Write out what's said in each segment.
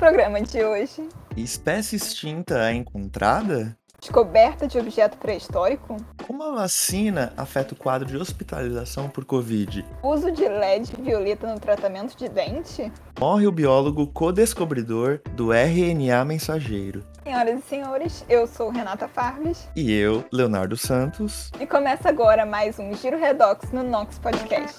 programa de hoje, Espécie extinta é encontrada? descoberta de objeto pré-histórico, Como a vacina afeta o quadro de hospitalização por Covid? uso de LED violeta no tratamento de dente. Morre o biólogo co-descobridor do RNA mensageiro. Senhoras e senhores, eu sou Renata Farves E eu, Leonardo Santos. e começa agora mais um Giro Redox no Nox Podcast.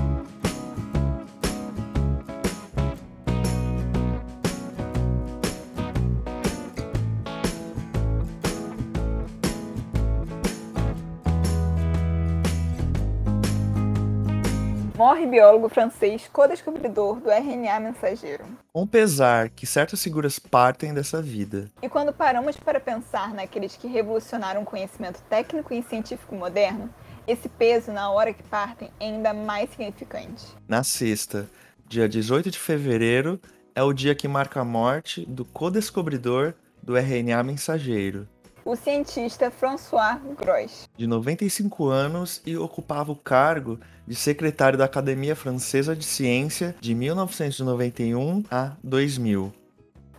Morre biólogo francês co-descobridor do RNA mensageiro. Com pesar que certas figuras partem dessa vida. E quando paramos para pensar naqueles que revolucionaram o conhecimento técnico e científico moderno, esse peso na hora que partem é ainda mais significante. Na sexta, dia 18 de fevereiro, é o dia que marca a morte do co-descobridor do RNA mensageiro. O cientista François Gros. de 95 anos e ocupava o cargo de secretário da Academia Francesa de Ciência de 1991 a 2000.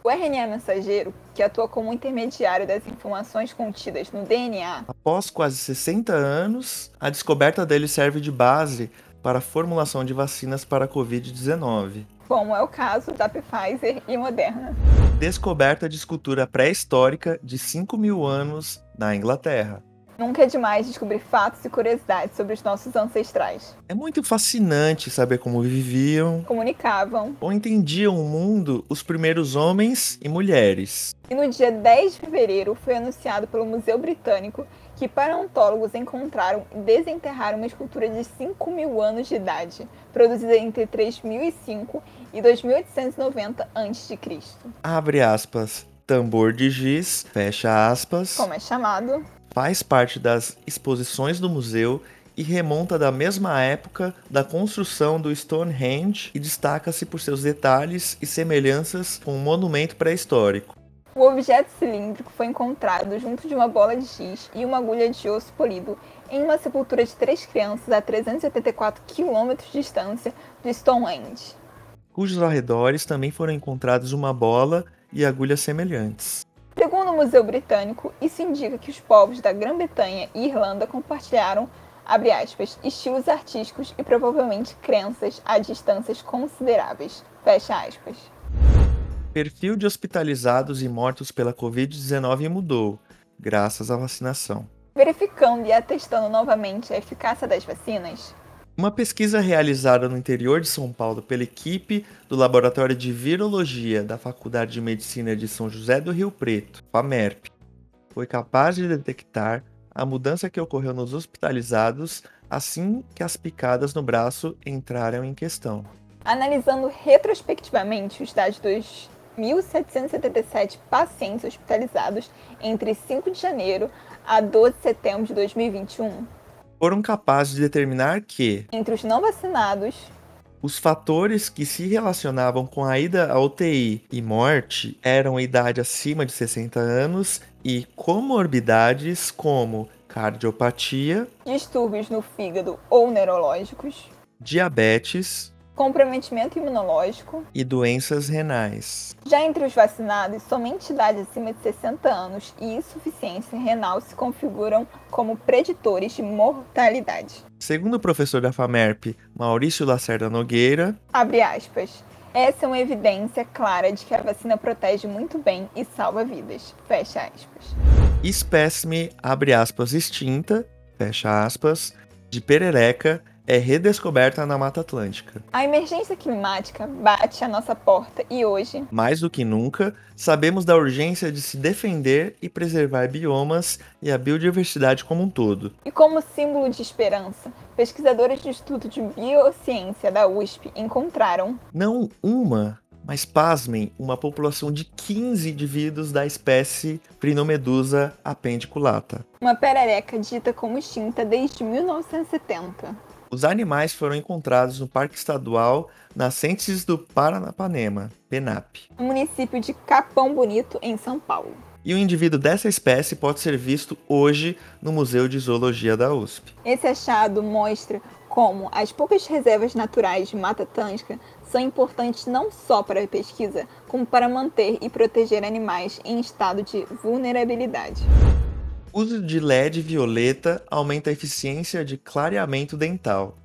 O RNA mensageiro, que atua como intermediário das informações contidas no DNA, Após quase 60 anos, a descoberta dele serve de base para a formulação de vacinas para a Covid-19. como é o caso da Pfizer e Moderna. Descoberta de escultura pré-histórica de 5 mil anos na Inglaterra. Nunca é demais descobrir fatos e curiosidades sobre os nossos ancestrais. É muito fascinante saber como viviam Comunicavam. ou entendiam o mundo os primeiros homens e mulheres. E no dia 10 de fevereiro foi anunciado pelo Museu Britânico que paleontólogos encontraram e desenterraram uma escultura de 5 mil anos de idade, produzida entre 3005 e 2890 a.C., abre aspas, tambor de giz, fecha aspas, como é chamado. faz parte das exposições do museu e remonta da mesma época da construção do Stonehenge e destaca-se por seus detalhes e semelhanças com um monumento pré-histórico. O objeto cilíndrico foi encontrado junto de uma bola de giz e uma agulha de osso polido em uma sepultura de três crianças a 384 quilômetros de distância de Stonehenge. Cujos arredores também foram encontrados uma bola e agulhas semelhantes. Segundo o Museu Britânico, isso indica que os povos da Grã-Bretanha e Irlanda compartilharam, abre aspas, estilos artísticos e provavelmente crenças a distâncias consideráveis, fecha aspas. Perfil de hospitalizados e mortos pela Covid-19 mudou, graças à vacinação. Verificando e atestando novamente a eficácia das vacinas, Uma pesquisa realizada no interior de São Paulo pela equipe do Laboratório de Virologia da Faculdade de Medicina de São José do Rio Preto, FAMERP, foi capaz de detectar a mudança que ocorreu nos hospitalizados assim que as picadas no braço entraram em questão. Analisando retrospectivamente os dados dos 1.777 pacientes hospitalizados entre 5 de janeiro a 12 de setembro de 2021, Foram capazes de determinar que entre os não vacinados, os fatores que se relacionavam com a ida à UTI e morte eram idade acima de 60 anos e comorbidades como cardiopatia, distúrbios no fígado ou neurológicos, diabetes comprometimento imunológico. e doenças renais. Já entre os vacinados, somente idade acima de 60 anos e insuficiência renal se configuram como preditores de mortalidade. Segundo o professor da FAMERP, Maurício Lacerda Nogueira, Abre aspas. Essa é uma evidência clara de que a vacina protege muito bem e salva vidas. Fecha aspas. espécime, abre aspas, extinta, fecha aspas, de perereca é redescoberta na Mata Atlântica. A emergência climática bate à nossa porta e hoje, Mais do que nunca, sabemos da urgência de se defender e preservar biomas e a biodiversidade como um todo. e como símbolo de esperança, pesquisadores do Instituto de Biociência da USP encontraram Não uma, Mas pasmem, uma população de 15 indivíduos da espécie Prinomedusa appendiculata. Uma perereca dita como extinta desde 1970. Os animais foram encontrados no Parque Estadual Nascentes do Paranapanema, PENAP. No município de Capão Bonito, em São Paulo. E o indivíduo dessa espécie pode ser visto hoje no Museu de Zoologia da USP. Esse achado mostra como as poucas reservas naturais de Mata Atlântica são importantes não só para a pesquisa, como para manter e proteger animais em estado de vulnerabilidade. Uso de LED violeta aumenta a eficiência de clareamento dental.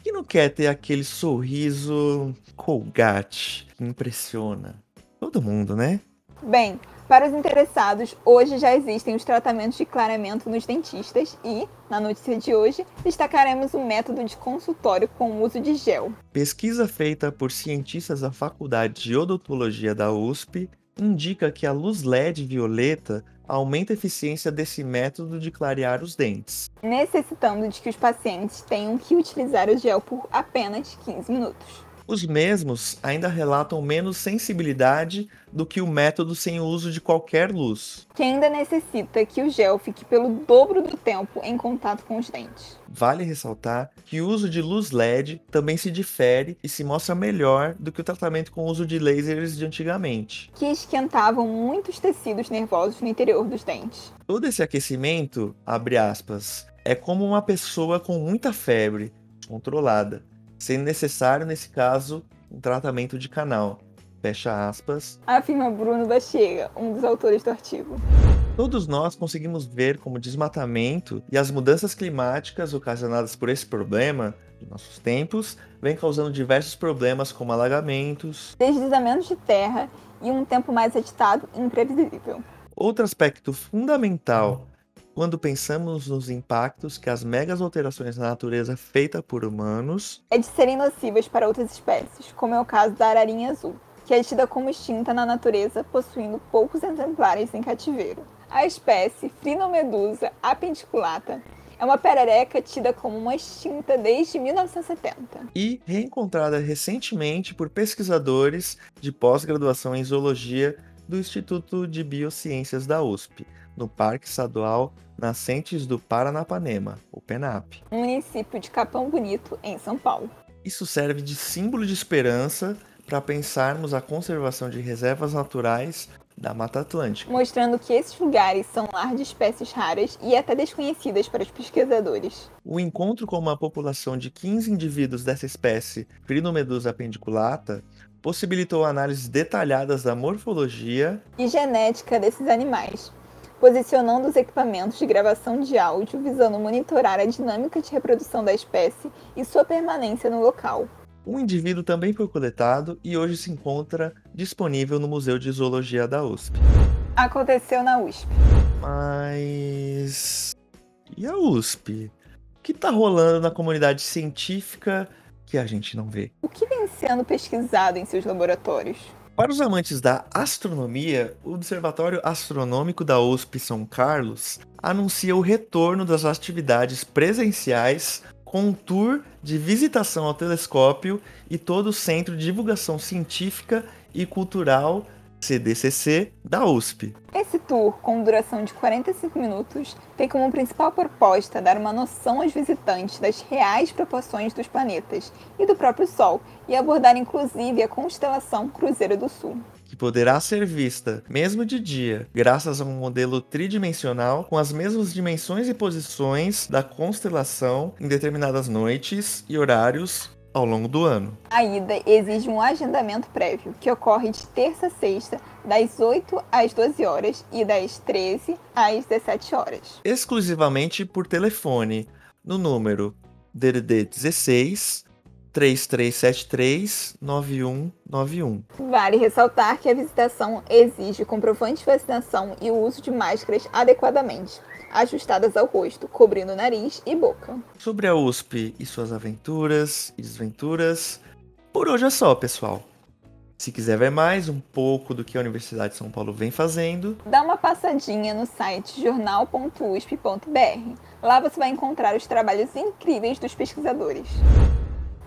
Quem não quer ter aquele sorriso colgate que impressiona? Todo mundo, né? Bem, para os interessados, hoje já existem os tratamentos de clareamento nos dentistas e, na notícia de hoje, destacaremos o método de consultório com o uso de gel. Pesquisa feita por cientistas da Faculdade de Odontologia da USP indica que a luz LED violeta aumenta a eficiência desse método de clarear os dentes, necessitando de que os pacientes tenham que utilizar o gel por apenas 15 minutos. Os mesmos ainda relatam menos sensibilidade do que o método sem o uso de qualquer luz. Que ainda necessita que o gel fique pelo dobro do tempo em contato com os dentes. Vale ressaltar que o uso de luz LED também se difere e se mostra melhor do que o tratamento com o uso de lasers de antigamente, que esquentavam muitos tecidos nervosos no interior dos dentes. Todo esse aquecimento, abre aspas, é como uma pessoa com muita febre, controlada, sendo necessário, nesse caso, um tratamento de canal. Fecha aspas. Afirma Bruno Bachega, um dos autores do artigo. Todos nós conseguimos ver como o desmatamento e as mudanças climáticas ocasionadas por esse problema de nossos tempos vem causando diversos problemas como alagamentos, deslizamentos de terra e um tempo mais agitado e imprevisível. Outro aspecto fundamental quando pensamos nos impactos que as megas alterações na natureza feita por humanos é de serem nocivas para outras espécies, como é o caso da ararinha azul, que é tida como extinta na natureza, possuindo poucos exemplares em cativeiro. A espécie Frinomedusa appendiculata é uma perereca tida como uma extinta desde 1970. E reencontrada recentemente por pesquisadores de pós-graduação em zoologia do Instituto de Biociências da USP, no Parque Estadual Nascentes do Paranapanema, o PENAP. Município de Capão Bonito, em São Paulo. Isso serve de símbolo de esperança para pensarmos a conservação de reservas naturais da Mata Atlântica. Mostrando que esses lugares são lar de espécies raras e até desconhecidas para os pesquisadores. O encontro com uma população de 15 indivíduos dessa espécie, Crinomedusa appendiculata, possibilitou análises detalhadas da morfologia e genética desses animais, posicionando os equipamentos de gravação de áudio visando monitorar a dinâmica de reprodução da espécie e sua permanência no local. O indivíduo também foi coletado e hoje se encontra disponível no Museu de Zoologia da USP. Aconteceu na USP. Mas. E a USP? O que está rolando na comunidade científica que a gente não vê? O que vem sendo pesquisado em seus laboratórios? Para os amantes da astronomia, o Observatório Astronômico da USP São Carlos anuncia o retorno das atividades presenciais com um tour de visitação ao telescópio e todo o Centro de Divulgação Científica e Cultural CDCC da USP. Esse tour, com duração de 45 minutos, tem como principal proposta dar uma noção aos visitantes das reais proporções dos planetas e do próprio Sol, e abordar inclusive a constelação Cruzeiro do Sul que poderá ser vista mesmo de dia, graças a um modelo tridimensional com as mesmas dimensões e posições da constelação em determinadas noites e horários ao longo do ano. A ida exige um agendamento prévio, que ocorre de terça a sexta, das 8 às 12 horas e das 13 às 17 horas. Exclusivamente por telefone, no número DDD 16 3373 9191. Vale ressaltar que a visitação exige comprovante de vacinação e o uso de máscaras adequadamente ajustadas ao rosto, cobrindo nariz e boca. Sobre a USP e suas aventuras e desventuras, por hoje é só, pessoal. Se quiser ver mais um pouco do que a Universidade de São Paulo vem fazendo, dá uma passadinha no site jornal.usp.br. Lá você vai encontrar os trabalhos incríveis dos pesquisadores.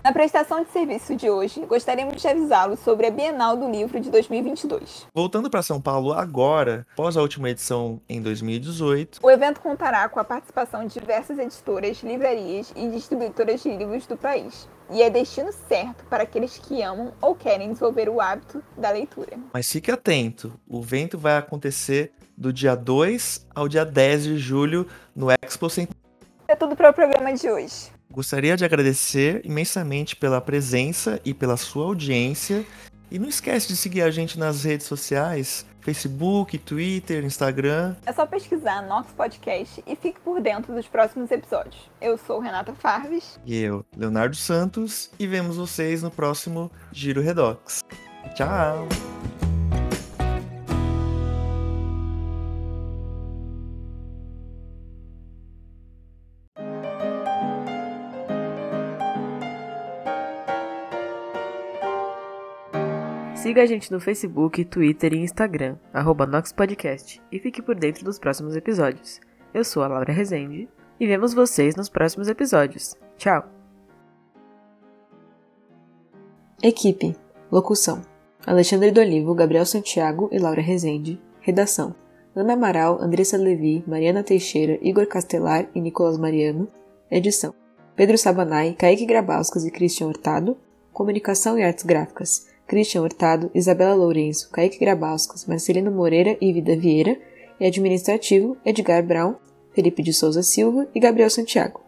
Na prestação de serviço de hoje, gostaríamos de avisá-lo sobre a Bienal do Livro de 2022. Voltando para São Paulo agora, após a última edição em 2018, O evento contará com a participação de diversas editoras, livrarias e distribuidoras de livros do país. E é destino certo para aqueles que amam ou querem desenvolver o hábito da leitura. mas fique atento, o evento vai acontecer do dia 2 ao dia 10 de julho no Expo Center. É tudo para o programa de hoje. Gostaria de agradecer imensamente pela presença e pela sua audiência. E não esquece de seguir a gente nas redes sociais, Facebook, Twitter, Instagram. É só pesquisar Nox Podcast e fique por dentro dos próximos episódios. Eu sou Renata Farves. E eu, Leonardo Santos, e vemos vocês no próximo Giro Redox. Tchau! Siga a gente no Facebook, Twitter e Instagram, arroba NoxPodcast, e fique por dentro dos próximos episódios. Eu sou a Laura Rezende e vemos vocês nos próximos episódios. Tchau! Equipe Locução Alexandre do Gabriel Santiago e Laura Rezende Redação Ana Amaral, Andressa Levi, Mariana Teixeira, Igor Castelar e Nicolas Mariano Edição Pedro Sabanai, Kaique Grabauskas e Christian Hurtado Comunicação e Artes Gráficas Christian Hurtado, Isabela Lourenço, Kaique Grabauskas, Marcelino Moreira e Vida Vieira, e administrativo Edgar Brown, Felipe de Souza Silva e Gabriel Santiago.